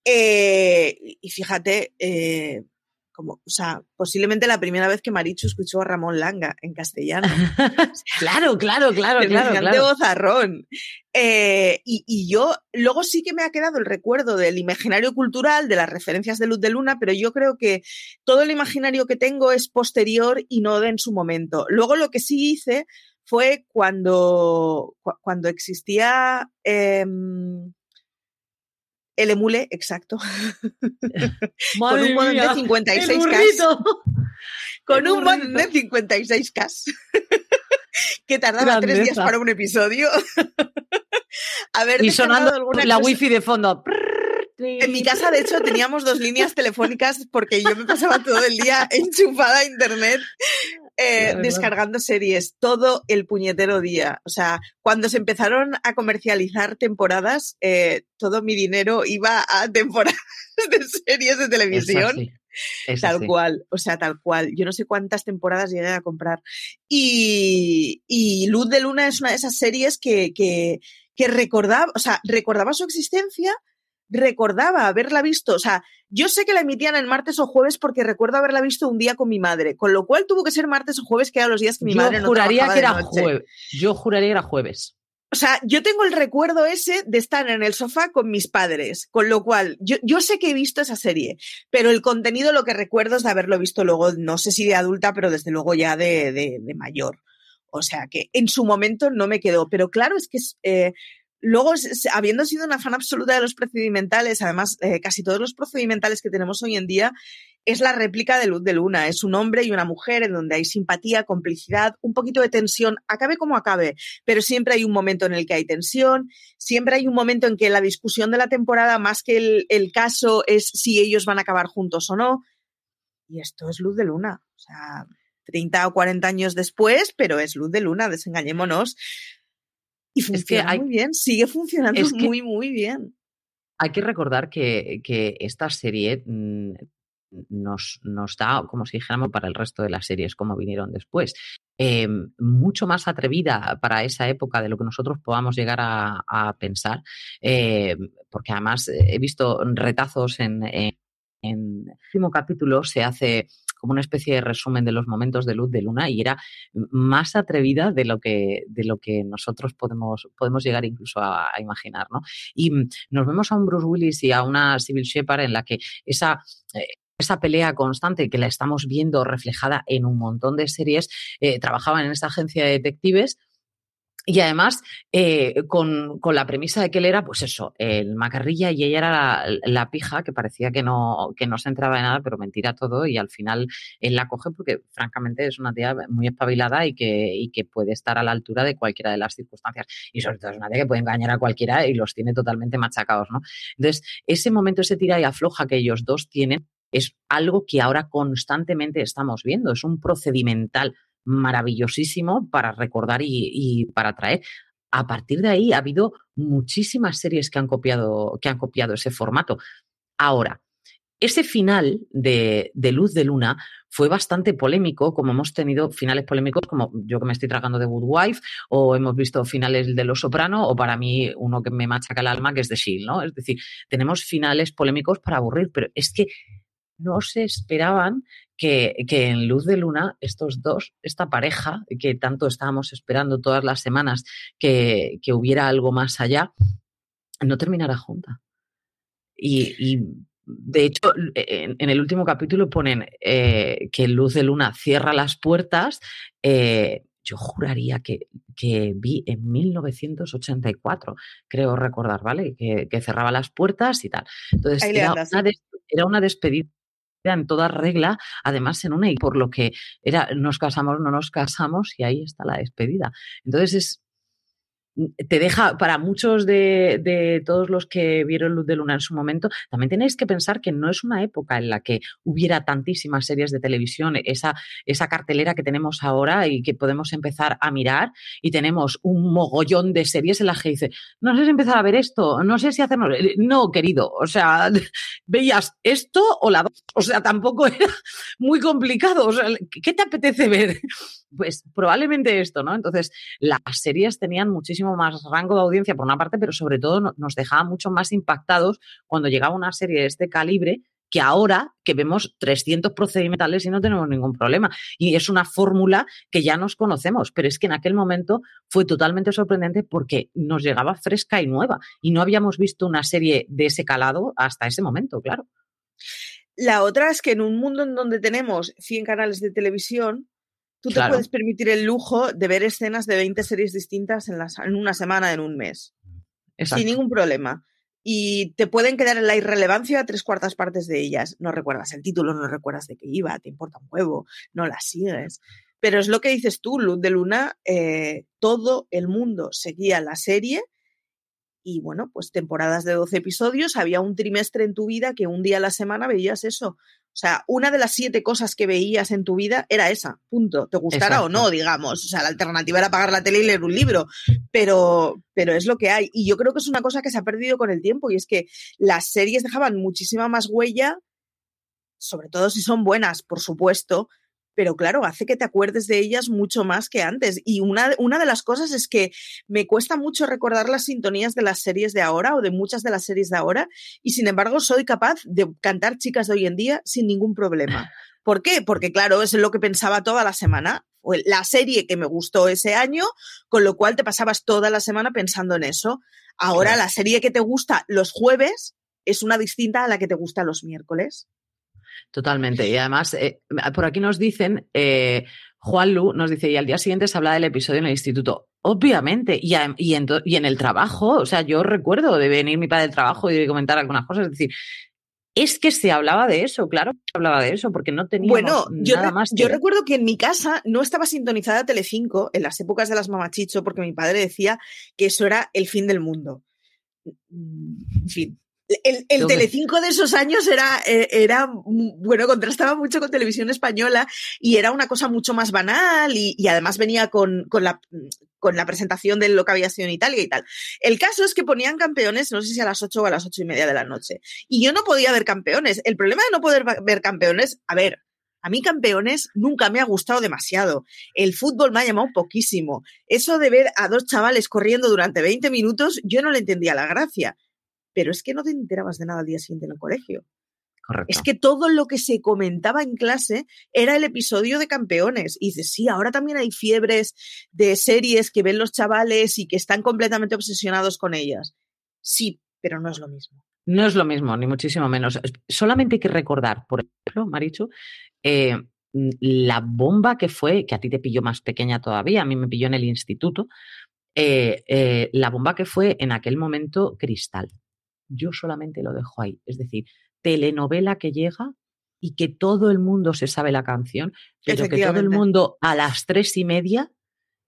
Eh, y fíjate, eh, como, o sea, posiblemente la primera vez que Marichu escuchó a Ramón Langa en castellano. claro, claro, claro, claro. claro. vozarrón. Eh, y, y, yo, luego sí que me ha quedado el recuerdo del imaginario cultural, de las referencias de Luz de Luna, pero yo creo que todo el imaginario que tengo es posterior y no de en su momento. Luego lo que sí hice fue cuando, cuando existía eh, el emule, exacto. con un modem de 56K. Con un modem de 56K. que tardaba Grandeza. tres días para un episodio. A ver, y sonando la cosa... wifi de fondo. En mi casa, de hecho, teníamos dos líneas telefónicas porque yo me pasaba todo el día enchufada a internet eh, descargando series todo el puñetero día. O sea, cuando se empezaron a comercializar temporadas, eh, todo mi dinero iba a temporadas de series de televisión. tal sí. cual, o sea, tal cual. Yo no sé cuántas temporadas llegué a comprar. Y, y Luz de Luna es una de esas series que, que, que recordaba, o sea, recordaba su existencia, recordaba haberla visto, o sea, yo sé que la emitían el martes o jueves porque recuerdo haberla visto un día con mi madre, con lo cual tuvo que ser martes o jueves, que eran los días que mi yo madre no juraría que era jueves. Yo juraría que era jueves. O sea, yo tengo el recuerdo ese de estar en el sofá con mis padres, con lo cual yo, yo sé que he visto esa serie, pero el contenido lo que recuerdo es de haberlo visto luego, no sé si de adulta, pero desde luego ya de, de, de mayor. O sea, que en su momento no me quedó, pero claro, es que eh, Luego, habiendo sido una fan absoluta de los procedimentales, además, eh, casi todos los procedimentales que tenemos hoy en día, es la réplica de Luz de Luna. Es un hombre y una mujer en donde hay simpatía, complicidad, un poquito de tensión, acabe como acabe, pero siempre hay un momento en el que hay tensión, siempre hay un momento en que la discusión de la temporada, más que el, el caso, es si ellos van a acabar juntos o no. Y esto es Luz de Luna. O sea, 30 o 40 años después, pero es Luz de Luna, desengañémonos. Y funciona es que hay, muy bien, sigue funcionando es muy, muy bien. Hay que recordar que, que esta serie mmm, nos, nos, da, como si dijéramos, para el resto de las series, como vinieron después. Eh, mucho más atrevida para esa época de lo que nosotros podamos llegar a, a pensar, eh, porque además he visto retazos en, en, en el último capítulo se hace como una especie de resumen de los momentos de luz de luna y era más atrevida de lo que, de lo que nosotros podemos, podemos llegar incluso a, imaginar, ¿no? Y nos vemos a un Bruce Willis y a una Sybil Shepard en la que esa, eh, esa pelea constante que la estamos viendo reflejada en un montón de series, eh, trabajaban en esta agencia de detectives, y además, eh, con, con, la premisa de que él era, pues eso, el macarrilla y ella era la, pija, que parecía que no, que no se entraba de nada, pero mentira todo, y al final él la coge porque, francamente, es una tía muy espabilada y que, y que puede estar a la altura de cualquiera de las circunstancias. Y sobre todo es una tía que puede engañar a cualquiera y los tiene totalmente machacados, ¿no? Entonces, ese momento, ese tira y afloja que ellos dos tienen, es algo que ahora constantemente estamos viendo. Es un procedimental maravillosísimo para recordar y, para traer. A partir de ahí ha habido muchísimas series que han copiado, que han copiado ese formato. Ahora, ese final de, Luz de Luna fue bastante polémico, como hemos tenido finales polémicos, como yo que me estoy tragando de Good Wife, o hemos visto finales de Los Soprano, o para mí uno que me machaca el alma, que es de Shield, ¿no? Es decir, tenemos finales polémicos para aburrir, pero es que no se esperaban que, en Luz de Luna estos dos, esta pareja, que tanto estábamos esperando todas las semanas que, hubiera algo más allá, no terminara junta. y de hecho, en, el último capítulo ponen eh, que Luz de Luna cierra las puertas. Eh, yo juraría que, vi en 1984, creo recordar, ¿vale? Que, cerraba las puertas y tal. Entonces, era una, despedida en toda regla, además en una y por lo que era nos casamos, no nos casamos y ahí está la despedida. Entonces es te deja, para muchos de, todos los que vieron Luz de Luna en su momento, también tenéis que pensar que no es una época en la que hubiera tantísimas series de televisión, esa, esa cartelera que tenemos ahora y que podemos empezar a mirar y tenemos un mogollón de series en las que dice, no sé si empezar a ver esto, no sé si hacemos, no, querido, o sea, veías esto o la dos, o sea, tampoco era muy complicado, ¿qué te apetece ver? Pues probablemente esto, ¿no? Entonces, las series tenían muchísimo más rango de audiencia por una parte, pero sobre todo nos dejaba mucho más impactados cuando llegaba una serie de este calibre que ahora que vemos 300 procedimentales y no tenemos ningún problema. Y es una fórmula que ya nos conocemos, pero es que en aquel momento fue totalmente sorprendente porque nos llegaba fresca y nueva y no habíamos visto una serie de ese calado hasta ese momento, claro. La otra es que en un mundo en donde tenemos 100 canales de televisión, Tú te puedes permitir el lujo de ver escenas de 20 series distintas en, en una semana, en un mes. Sin ningún problema. Y te pueden quedar en la irrelevancia tres cuartas partes de ellas. No recuerdas el título, no recuerdas de qué iba, te importa un huevo, no la sigues. Pero es lo que dices tú, Luz de Luna, eh, todo el mundo seguía la serie y bueno, pues temporadas de 12 episodios, había un trimestre en tu vida que un día a la semana veías eso. O sea, una de las siete cosas que veías en tu vida era esa, punto. Te gustara o no, digamos. O sea, la alternativa era pagar la tele y leer un libro, pero, pero es lo que hay. Y yo creo que es una cosa que se ha perdido con el tiempo y es que las series dejaban muchísima más huella, sobre todo si son buenas, por supuesto, pero claro, hace que te acuerdes de ellas mucho más que antes. Y una, una, de las cosas es que me cuesta mucho recordar las sintonías de las series de ahora o de muchas de las series de ahora, y sin embargo soy capaz de cantar chicas de hoy en día sin ningún problema. ¿Por qué? Porque claro, es lo que pensaba toda la semana. La serie que me gustó ese año, con lo cual te pasabas toda la semana pensando en eso. Ahora la serie que te gusta los jueves es una distinta a la que te gusta los miércoles. Totalmente. Y además, eh, por aquí nos dicen, eh, Juan Lu nos dice, y al día siguiente se habla del episodio en el instituto. Obviamente, y, y, en, el trabajo, o sea, yo recuerdo de venir mi padre del trabajo y de comentar algunas cosas, es decir, es que se hablaba de eso, claro, se hablaba de eso, porque no teníamos bueno, yo nada más. Yo recuerdo que en mi casa no estaba sintonizada Telecinco en las épocas de las mamachicho, porque mi padre decía que eso era el fin del mundo. En fin, el, el Telecinco de esos años era, eh, era, bueno, contrastaba mucho con televisión española y era una cosa mucho más banal y, además venía con, con, la, con la presentación de lo que había sido en Italia y tal. El caso es que ponían campeones, no sé si a las ocho o a las ocho y media de la noche. Y yo no podía ver campeones. El problema de no poder ver campeones, a ver, a mí campeones nunca me ha gustado demasiado. El fútbol me ha llamado poquísimo. Eso de ver a dos chavales corriendo durante 20 minutos, yo no le entendía la gracia pero es que no te enterabas de nada al día siguiente en el colegio. Correcto. Es que todo lo que se comentaba en clase era el episodio de campeones. Y dices, sí, ahora también hay fiebres de series que ven los chavales y que están completamente obsesionados con ellas. Sí, pero no es lo mismo. No es lo mismo, ni muchísimo menos. Solamente hay que recordar, por ejemplo, Marichu, eh, la bomba que fue, que a ti te pilló más pequeña todavía, a mí me pilló en el instituto, eh, eh, la bomba que fue en aquel momento Cristal yo solamente lo dejo ahí. Es decir, telenovela que llega y que todo el mundo se sabe la canción, pero que todo el mundo a las tres y media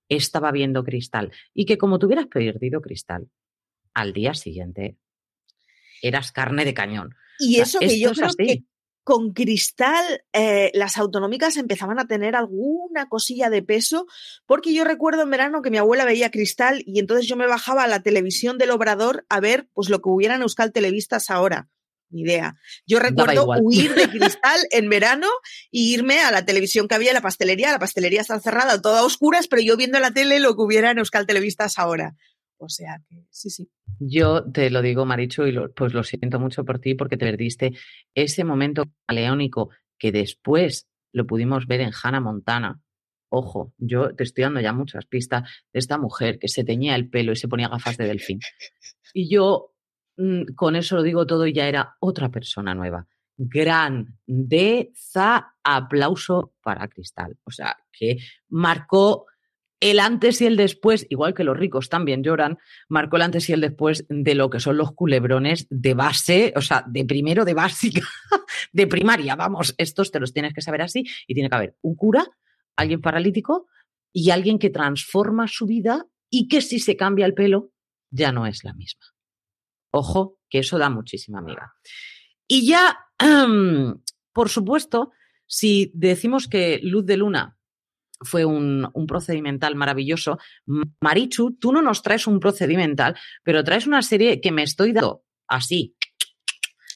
estaba viendo Cristal. Y que como tuvieras perdido Cristal, al día siguiente eras carne de cañón. Y eso que yo creo que con Cristal eh, las autonómicas empezaban a tener alguna cosilla de peso, porque yo recuerdo en verano que mi abuela veía Cristal y entonces yo me bajaba a la televisión del Obrador a ver pues lo que hubiera en Euskal Televistas ahora. Ni idea. Yo recuerdo huir de cristal en verano e irme a la televisión que había en la pastelería. La pastelería está cerrada, toda a oscuras, pero yo viendo en la tele lo que hubiera en Euskal Televistas ahora. O sea que sí, sí. Yo te lo digo, Maricho, y pues lo siento mucho por ti porque te perdiste ese momento leónico que después lo pudimos ver en Hannah Montana. Ojo, yo te estoy dando ya muchas pistas de esta mujer que se teñía el pelo y se ponía gafas de delfín. Y yo mm, con eso lo digo todo y ya era otra persona nueva. Grandeza, aplauso para Cristal. O sea, que marcó el antes y el después, igual que los ricos también lloran, marcó el antes y el después de lo que son los culebrones de base, o sea, de primero, de básica, de primaria, vamos, estos te los tienes que saber así y tiene que haber un cura, alguien paralítico y alguien que transforma su vida y que si se cambia el pelo ya no es la misma. Ojo, que eso da muchísima amiga. Y ya, por supuesto, si decimos que Luz de Luna fue un, procedimental maravilloso. Marichu, tú no nos traes un procedimental, pero traes una serie que me estoy dando así,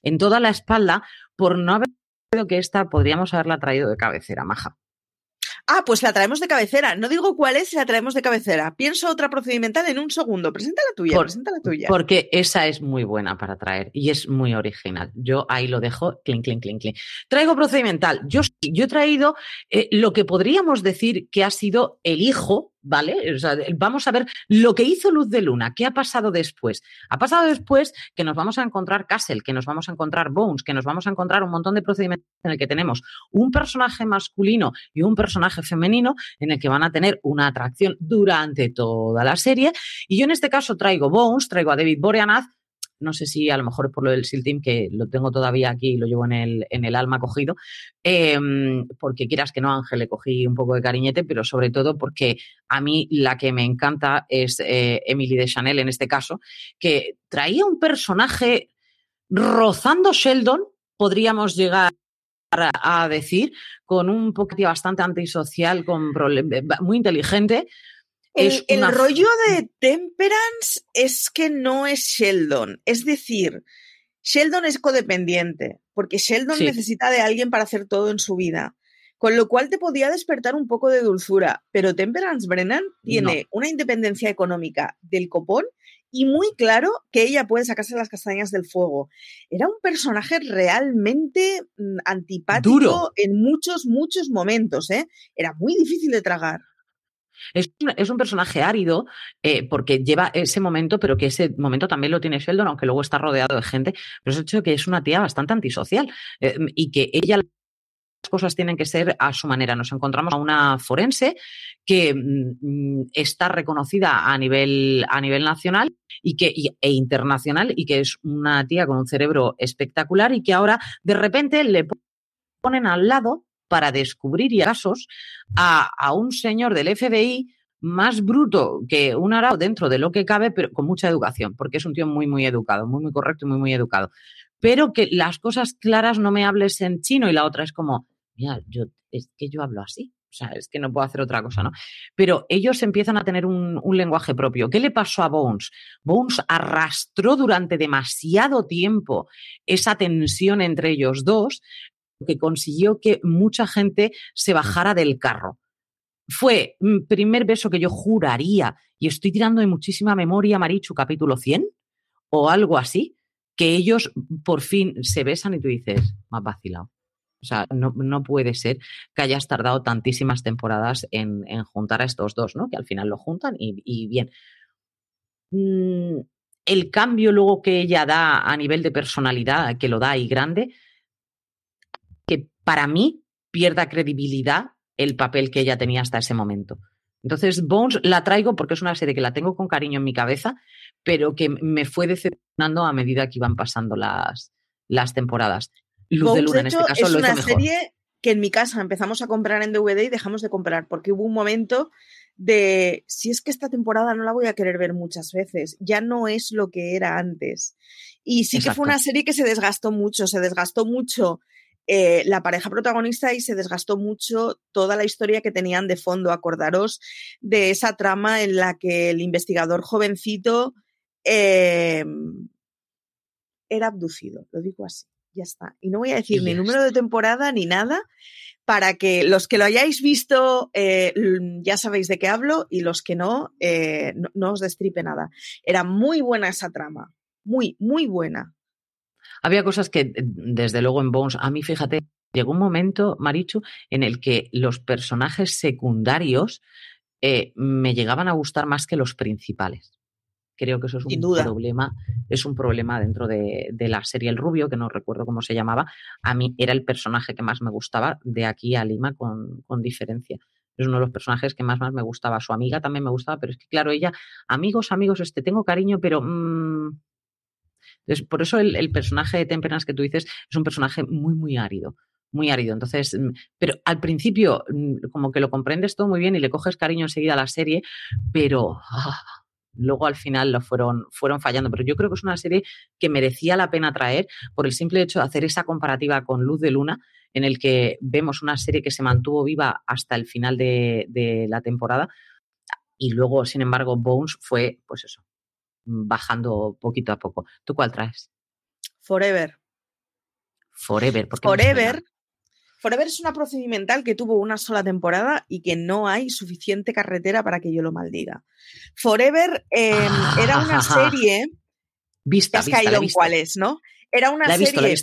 en toda la espalda, por no haber que esta podríamos haberla traído de cabecera, maja. Ah, pues la traemos de cabecera. No digo cuál es, la traemos de cabecera. Pienso otra procedimental en un segundo. Presenta la tuya, presenta la tuya. Porque esa es muy buena para traer y es muy original. Yo ahí lo dejo, clink, clink, clink, clink. Traigo procedimental. Yo, yo he traído eh, lo que podríamos decir que ha sido el hijo ¿vale? vamos a ver lo que hizo Luz de Luna, qué ha pasado después. Ha pasado después que nos vamos a encontrar Castle, que nos vamos a encontrar Bones, que nos vamos a encontrar un montón de procedimientos en el que tenemos un personaje masculino y un personaje femenino en el que van a tener una atracción durante toda la serie. Y yo en este caso traigo Bones, traigo a David Boreanaz, no sé si a lo mejor por lo del SEAL Team, que lo tengo todavía aquí y lo llevo en el, en el alma cogido, em, porque quieras que no, Ángel, le cogí un poco de cariñete, pero sobre todo porque a mí la que me encanta es eh, Emily de Chanel en este caso, que traía un personaje rozando Sheldon, podríamos llegar a decir, con un poquito bastante antisocial, con muy inteligente, el, rollo de Temperance es que no es Sheldon. Es decir, Sheldon es codependiente, porque Sheldon necesita de alguien para hacer todo en su vida. Con lo cual te podía despertar un poco de dulzura. Pero Temperance Brennan tiene una independencia económica del copón y muy claro que ella puede sacarse las castañas del fuego. Era un personaje realmente mm, antipático en muchos, muchos momentos. ¿eh? Era muy difícil de tragar. Es un, personaje árido eh, porque lleva ese momento, pero que ese momento también lo tiene Sheldon, aunque luego está rodeado de gente. Pero es hecho que es una tía bastante antisocial eh, y que ella las cosas tienen que ser a su manera. Nos encontramos a una forense que mm, está reconocida a nivel, a nivel nacional y que, e internacional y que es una tía con un cerebro espectacular y que ahora de repente le ponen al lado para descubrir casos a, a un señor del FBI más bruto que un arao dentro de lo que cabe, pero con mucha educación, porque es un tío muy, muy educado, muy, muy correcto y muy, muy educado. Pero que las cosas claras no me hables en chino y la otra es como, mira, yo, es que yo hablo así. O sea, es que no puedo hacer otra cosa, ¿no? Pero ellos empiezan a tener un, un, lenguaje propio. ¿Qué le pasó a Bones? Bones arrastró durante demasiado tiempo esa tensión entre ellos dos, que consiguió que mucha gente se bajara del carro. Fue primer beso que yo juraría, y estoy tirando de muchísima memoria, Marichu, capítulo 100 o algo así, que ellos por fin se besan y tú dices, más vacilado. O sea, no, puede ser que hayas tardado tantísimas temporadas en, juntar a estos dos, ¿no? Que al final lo juntan y, bien. Mm, el cambio luego que ella da a nivel de personalidad, que lo da y grande, para mí pierda credibilidad el papel que ella tenía hasta ese momento. Entonces, Bones la traigo porque es una serie que la tengo con cariño en mi cabeza, pero que me fue decepcionando a medida que iban pasando las, las temporadas. Luz de Luna, en este caso, es una serie que en mi casa empezamos a comprar en DVD y dejamos de comprar, porque hubo un momento de si es que esta temporada no la voy a querer ver muchas veces, ya no es lo que era antes. Y sí que fue una serie que se desgastó mucho, se desgastó mucho eh, la pareja protagonista y se desgastó mucho toda la historia que tenían de fondo. Acordaros de esa trama en la que el investigador jovencito eh, era abducido, lo digo así, ya está. Y no voy a decir ni número de temporada ni nada, para que los que lo hayáis visto eh, ya sabéis de qué hablo y los que no, no, no os destripe nada. Era muy buena esa trama, muy, muy buena. Había cosas que, desde luego, en Bones, a mí, fíjate, llegó un momento, Marichu, en el que los personajes secundarios eh, me llegaban a gustar más que los principales. Creo que eso es un problema, es un problema dentro de, la serie El Rubio, que no recuerdo cómo se llamaba. A mí era el personaje que más me gustaba de aquí a Lima con, diferencia es uno de los personajes que más, más me gustaba. Su amiga también me gustaba, pero es que, claro, ella, amigos, amigos, este, tengo cariño, pero mm, entonces, por eso el, personaje de Temperance que tú dices es un personaje muy, muy árido muy árido. Entonces, mm, pero al principio mm, como que lo comprendes todo muy bien y le coges cariño enseguida a la serie, pero ah, luego al final lo fueron, fueron fallando. Pero yo creo que es una serie que merecía la pena traer por el simple hecho de hacer esa comparativa con Luz de Luna, en el que vemos una serie que se mantuvo viva hasta el final de, de la temporada. Y luego, sin embargo, Bones fue, pues eso, bajando poquito a poco. ¿Tú cuál traes? Forever. Forever, porque Forever. Forever es una procedimental que tuvo una sola temporada y que no hay suficiente carretera para que yo lo maldiga. Forever em, era una serie. Vista, has caído en cuáles, ¿no? Era una serie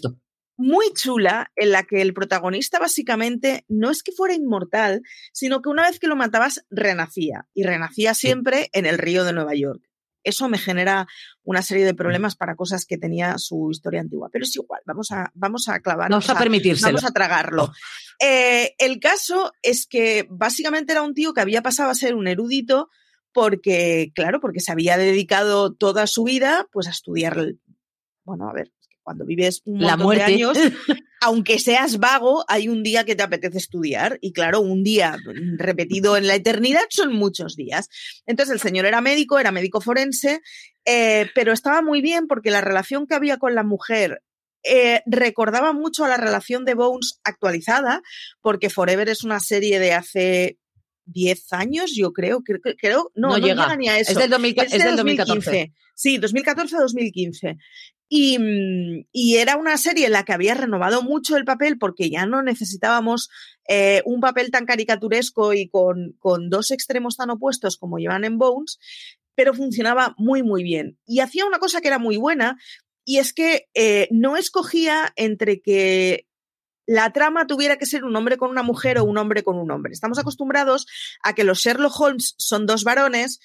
muy chula en la que el protagonista básicamente no es que fuera inmortal, sino que una vez que lo matabas renacía y renacía siempre en el río de Nueva York eso me genera una serie de problemas para cosas que tenía su historia antigua. Pero es igual, vamos a, vamos a clavar. Vamos a, Vamos a tragarlo. Oh. Eh, el caso es que básicamente era un tío que había pasado a ser un erudito porque, claro, porque se había dedicado toda su vida pues a estudiar, bueno, a ver, cuando vives un montón de años, aunque seas vago, hay un día que te apetece estudiar. Y claro, un día repetido en la eternidad son muchos días. Entonces el señor era médico, era médico forense, eh, pero estaba muy bien porque la relación que había con la mujer eh, recordaba mucho a la relación de Bones actualizada, porque Forever es una serie de hace 10 años, yo creo, creo, creo no, no, llega. ni a eso. Es del, 2015. Sí, 2014-2015. Mm, y, era una serie en la que había renovado mucho el papel porque ya no necesitábamos eh, un papel tan caricaturesco y con, dos extremos tan opuestos como llevan en Bones, pero funcionaba muy, muy bien. Y hacía una cosa que era muy buena, y es que eh, no escogía entre que la trama tuviera que ser un hombre con una mujer o un hombre con un hombre. Estamos acostumbrados a que los Sherlock Holmes son dos varones,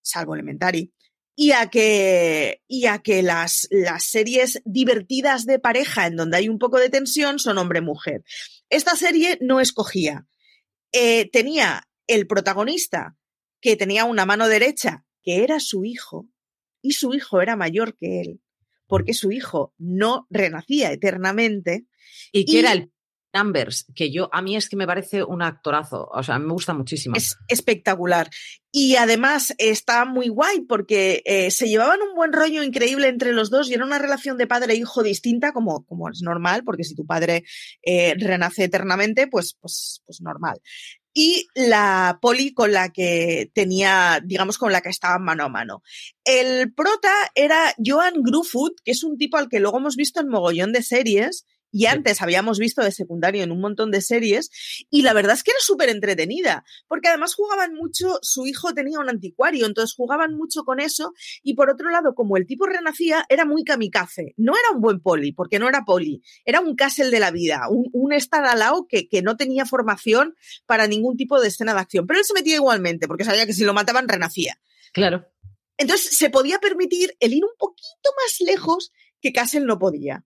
salvo Elementary, y a que, y a que las, series divertidas de pareja en donde hay un poco de tensión son hombre-mujer. Esta serie no escogía. Eh, tenía el protagonista que tenía una mano derecha, que era su hijo, y su hijo era mayor que él, porque su hijo no renacía eternamente. Y que era el Numbers, que yo, a mí es que me parece un actorazo, o sea, me gusta muchísimo. Es espectacular. Y además está muy guay porque eh, se llevaban un buen rollo increíble entre los dos y era una relación de padre e hijo distinta, como, como es normal, porque si tu padre eh, renace eternamente, pues, pues, pues normal. Y la poli con la que tenía, digamos, con la que estaban mano a mano. El prota era Joan Grufoot, que es un tipo al que luego hemos visto en mogollón de series y antes habíamos visto de secundario en un montón de series y la verdad es que era súper entretenida, porque además jugaban mucho, su hijo tenía un anticuario, entonces jugaban mucho con eso y por otro lado, como el tipo renacía, era muy kamikaze, no era un buen poli, porque no era poli, era un castle de la vida, un, un estadalao que, que no tenía formación para ningún tipo de escena de acción, pero él se metía igualmente, porque sabía que si lo mataban renacía. Claro. Entonces se podía permitir el ir un poquito más lejos que Castle no podía.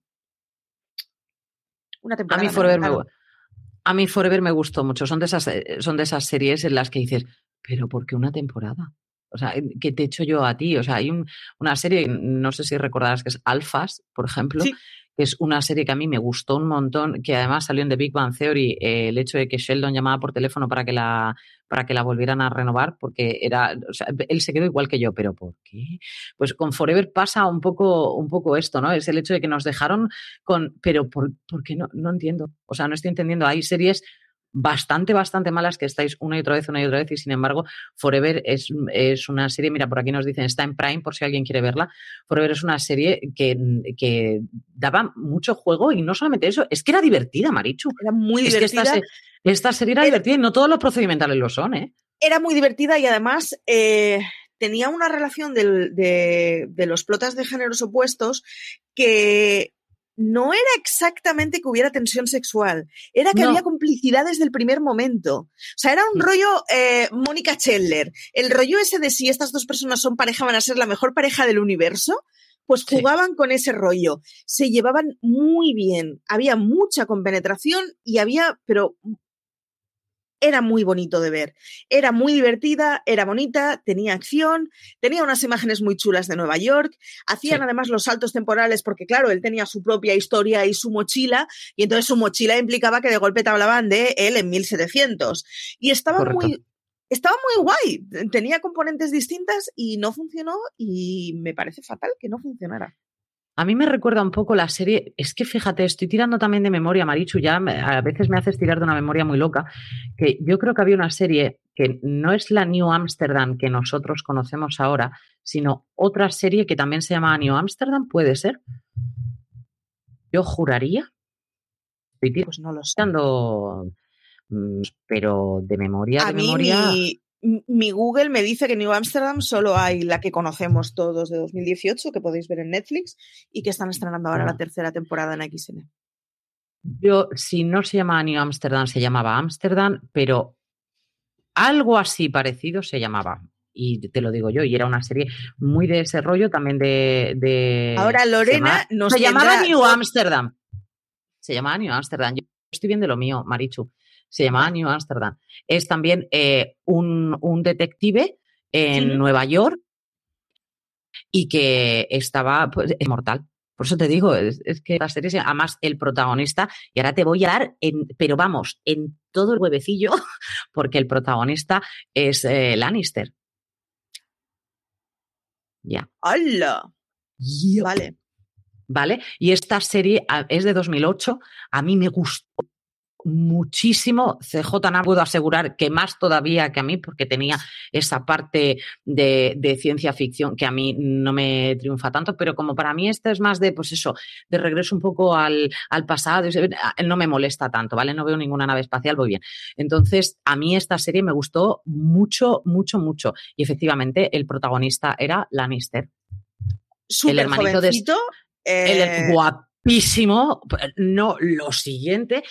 A mí Forever, me, a mí Forever me gustó mucho. Son de, esas, eh, son de esas series en las que dices, pero ¿por qué una temporada? O sea, ¿qué te echo yo a ti? O sea, hay una serie, no sé si recordarás que es Alfas, por ejemplo, es una serie que a mí me gustó un montón, que además salió en The Big Bang Theory, eh, el hecho de que Sheldon llamaba por teléfono para que la para que la volvieran a renovar, porque era, él se quedó igual que yo, pero ¿por qué? Pues con Forever pasa un poco, un poco esto, ¿no? Es el hecho de que nos dejaron con, pero ¿por, ¿por qué no? No entiendo. O sea, no estoy entendiendo. Hay series bastante, bastante malas que estáis una y otra vez, una y otra vez, y sin embargo, Forever es, es, una serie, mira, por aquí nos dicen, está en Prime por si alguien quiere verla. Forever es una serie que, que daba mucho juego y no solamente eso, es que era divertida, Marichu. Era muy divertida. esta, serie era, divertida y no todos los procedimentales lo son, ¿eh? Era muy divertida y además eh, tenía una relación de, de los plotas de géneros opuestos que no era exactamente que hubiera tensión sexual, era que había complicidad desde el primer momento. O sea, era un rollo eh, Mónica Chandler. El rollo ese de si estas dos personas son pareja, van a ser la mejor pareja del universo, pues jugaban con ese rollo. Se llevaban muy bien. Había mucha compenetración y había, pero era muy bonito de ver. Era muy divertida, era bonita, tenía acción, tenía unas imágenes muy chulas de Nueva York, hacían además los saltos temporales porque, claro, él tenía su propia historia y su mochila, y entonces su mochila implicaba que de golpe te hablaban de él en 1700. Y estaba muy... Estaba muy guay, tenía componentes distintas y no funcionó y me parece fatal que no funcionara. A mí me recuerda un poco la serie, es que fíjate, estoy tirando también de memoria, Marichu, ya a veces me haces tirar de una memoria muy loca, que yo creo que había una serie que no es la New Amsterdam que nosotros conocemos ahora, sino otra serie que también se llama New Amsterdam, ¿puede ser? Yo juraría. Pues no lo sé. Mm, pero de memoria, de memoria mi Google me dice que en New Amsterdam solo hay la que conocemos todos de 2018, que podéis ver en Netflix, y que están estrenando ahora la ah. tercera temporada en XN. Yo, si no se llamaba New Amsterdam, se llamaba Amsterdam, pero algo así parecido se llamaba. Y te lo digo yo, y era una serie muy de ese rollo también de. ahora Lorena se nos. Se llamaba New Amsterdam. Se llamaba New Amsterdam. Yo estoy viendo lo mío, Marichu se llamaba New Amsterdam. Es también eh, un, detective en Nueva York y que estaba pues, mortal. Por eso te digo, es, que la serie, además el protagonista, y ahora te voy a dar, en, pero vamos, en todo el huevecillo, porque el protagonista es eh, Lannister. Ya. ¡Hala! Vale. ¿Vale? Y esta serie es de 2008. A mí me gustó muchísimo. CJ no puedo asegurar que más todavía que a mí, porque tenía esa parte de, ciencia ficción que a mí no me triunfa tanto, pero como para mí esto es más de, pues eso, de regreso un poco al, al pasado, no me molesta tanto, ¿vale? No veo ninguna nave espacial, voy bien. Entonces, a mí esta serie me gustó mucho, mucho, mucho. Y efectivamente, el protagonista era Lannister. el hermanito de. El eh, guapísimo. No, lo siguiente,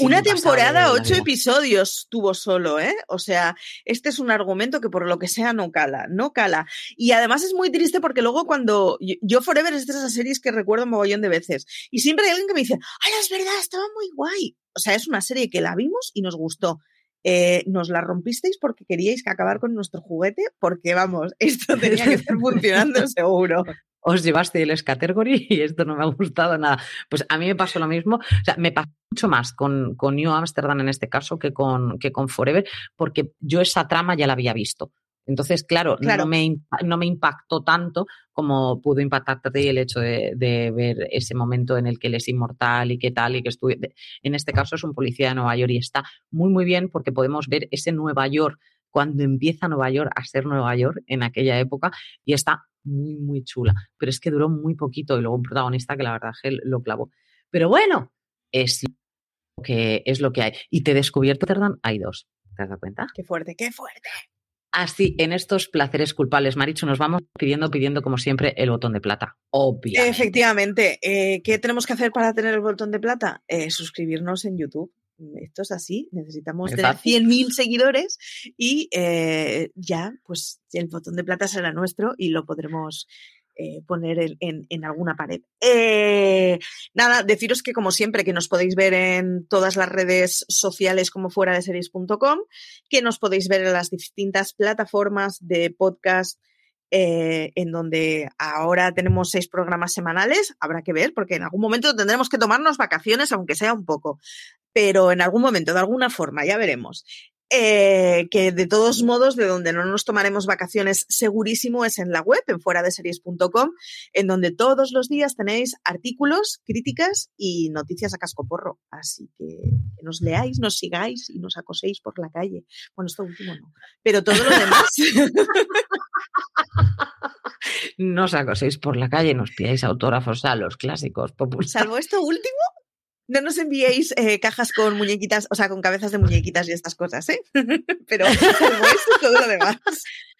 una temporada, ocho episodios tuvo solo, ¿eh? O sea, este es un argumento que por lo que sea no cala, no cala. Y además es muy triste porque luego cuando yo, Forever es de esas series que recuerdo un mogollón de veces y siempre hay alguien que me dice, ay, es verdad, estaba muy guay. O sea, es una serie que la vimos y nos gustó. Eh, nos la rompisteis porque queríais que acabar con nuestro juguete, porque vamos, esto tenía que estar funcionando seguro os llevaste el Scatergory y esto no me ha gustado nada. Pues a mí me pasó lo mismo, o sea, me pasó mucho más con, con New Amsterdam en este caso que con, que con Forever, porque yo esa trama ya la había visto. Entonces, claro, No, me, no me impactó tanto como pudo impactarte el hecho de, ver ese momento en el que él es inmortal y qué tal, y que estuve. En este caso es un policía de Nueva York y está muy, muy bien porque podemos ver ese Nueva York cuando empieza Nueva York a ser Nueva York en aquella época y está muy, muy chula. Pero es que duró muy poquito y luego un protagonista que la verdad que lo clavó. Pero bueno, es lo que, es lo que hay. Y te he descubierto, perdón, hay dos. ¿Te has dado cuenta? Qué fuerte, qué fuerte. Así, en estos placeres culpables, Marichu, nos vamos pidiendo, pidiendo como siempre el botón de plata. Obviamente. Efectivamente. Eh, ¿Qué tenemos que hacer para tener el botón de plata? Eh, suscribirnos en YouTube esto es así, necesitamos tener 100.000 seguidores y eh, ya, pues el botón de plata será nuestro y lo podremos eh, poner en, alguna pared. Eh, nada, deciros que como siempre que nos podéis ver en todas las redes sociales como fuera de series.com, que nos podéis ver en las distintas plataformas de podcast eh, en donde ahora tenemos seis programas semanales, habrá que ver, porque en algún momento tendremos que tomarnos vacaciones, aunque sea un poco, pero en algún momento, de alguna forma, ya veremos. Eh, que de todos modos, de donde no nos tomaremos vacaciones segurísimo es en la web, en fuera de series.com, en donde todos los días tenéis artículos, críticas y noticias a cascoporro. Así que, nos leáis, nos sigáis y nos acoséis por la calle. Bueno, esto último no, pero todo lo demás. no os acoséis por la calle, nos pidáis autógrafos a los clásicos populares. Salvo esto último, no nos enviéis eh, cajas con muñequitas, o sea, con cabezas de muñequitas y estas cosas, ¿eh? Pero como esto, todo lo demás.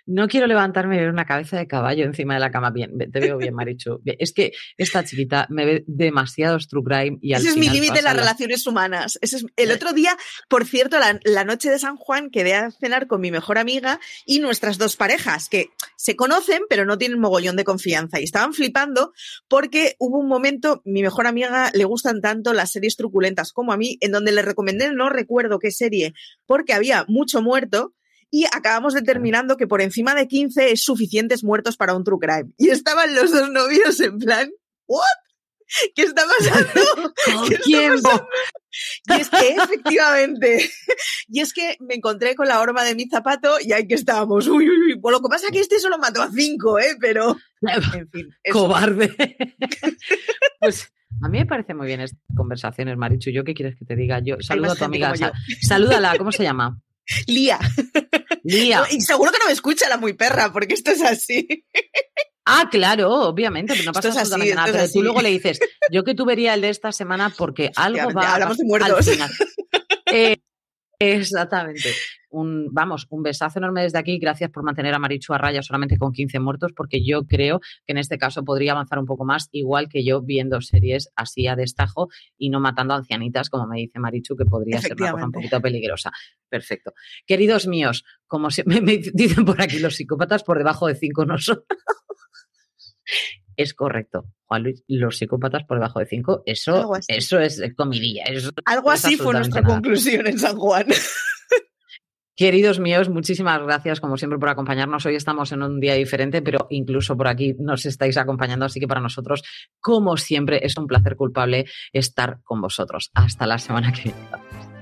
No quiero levantarme y ver una cabeza de caballo encima de la cama. Bien, te veo bien, Marichu. Es que esta chiquita me ve demasiado true crime y al Ese es mi límite en las relaciones humanas. Ese es... El otro día, por cierto, la, la, noche de San Juan quedé a cenar con mi mejor amiga y nuestras dos parejas, que se conocen, pero no tienen mogollón de confianza. Y estaban flipando porque hubo un momento, mi mejor amiga le gustan tanto las series truculentas como a mí, en donde le recomendé, no recuerdo qué serie, porque había mucho muerto y acabamos determinando que por encima de 15 es suficientes muertos para un true crime. Y estaban los dos novios en plan, ¿what? ¿Qué está pasando? ¿Qué quién? Y es que efectivamente, y es que me encontré con la horma de mi zapato y ahí que estábamos, uy, uy, uy. Por lo que pasa es que este solo mató a cinco, ¿eh? Pero, en fin. Eso. Cobarde. pues a mí me parece muy bien estas conversaciones, Marichu. ¿Yo qué quieres que te diga? Yo saludo a tu amiga. Salúdala, ¿cómo se llama? Lía. Lía. Y seguro que no me escucha la muy perra, porque esto es así. Ah, claro, obviamente, pero no pasa absolutamente nada. Pero tú luego le dices, yo que tú vería el de esta semana porque algo va hablamos de muertos. al final. Eh, exactamente. Un, vamos, un besazo enorme desde aquí. Gracias por mantener a Marichu a raya solamente con 15 muertos, porque yo creo que en este caso podría avanzar un poco más, igual que yo viendo series así a destajo y no matando a ancianitas, como me dice Marichu, que podría ser una cosa un poquito peligrosa. Perfecto. Queridos míos, como se, me, me dicen por aquí, los psicópatas por debajo de 5 no son. Es correcto, Juan Luis, los psicópatas por debajo de 5, eso, eso es comidilla. Eso Algo así fue nuestra nada. conclusión en San Juan. Queridos míos, muchísimas gracias como siempre por acompañarnos. Hoy estamos en un día diferente, pero incluso por aquí nos estáis acompañando, así que para nosotros, como siempre, es un placer culpable estar con vosotros. Hasta la semana que viene.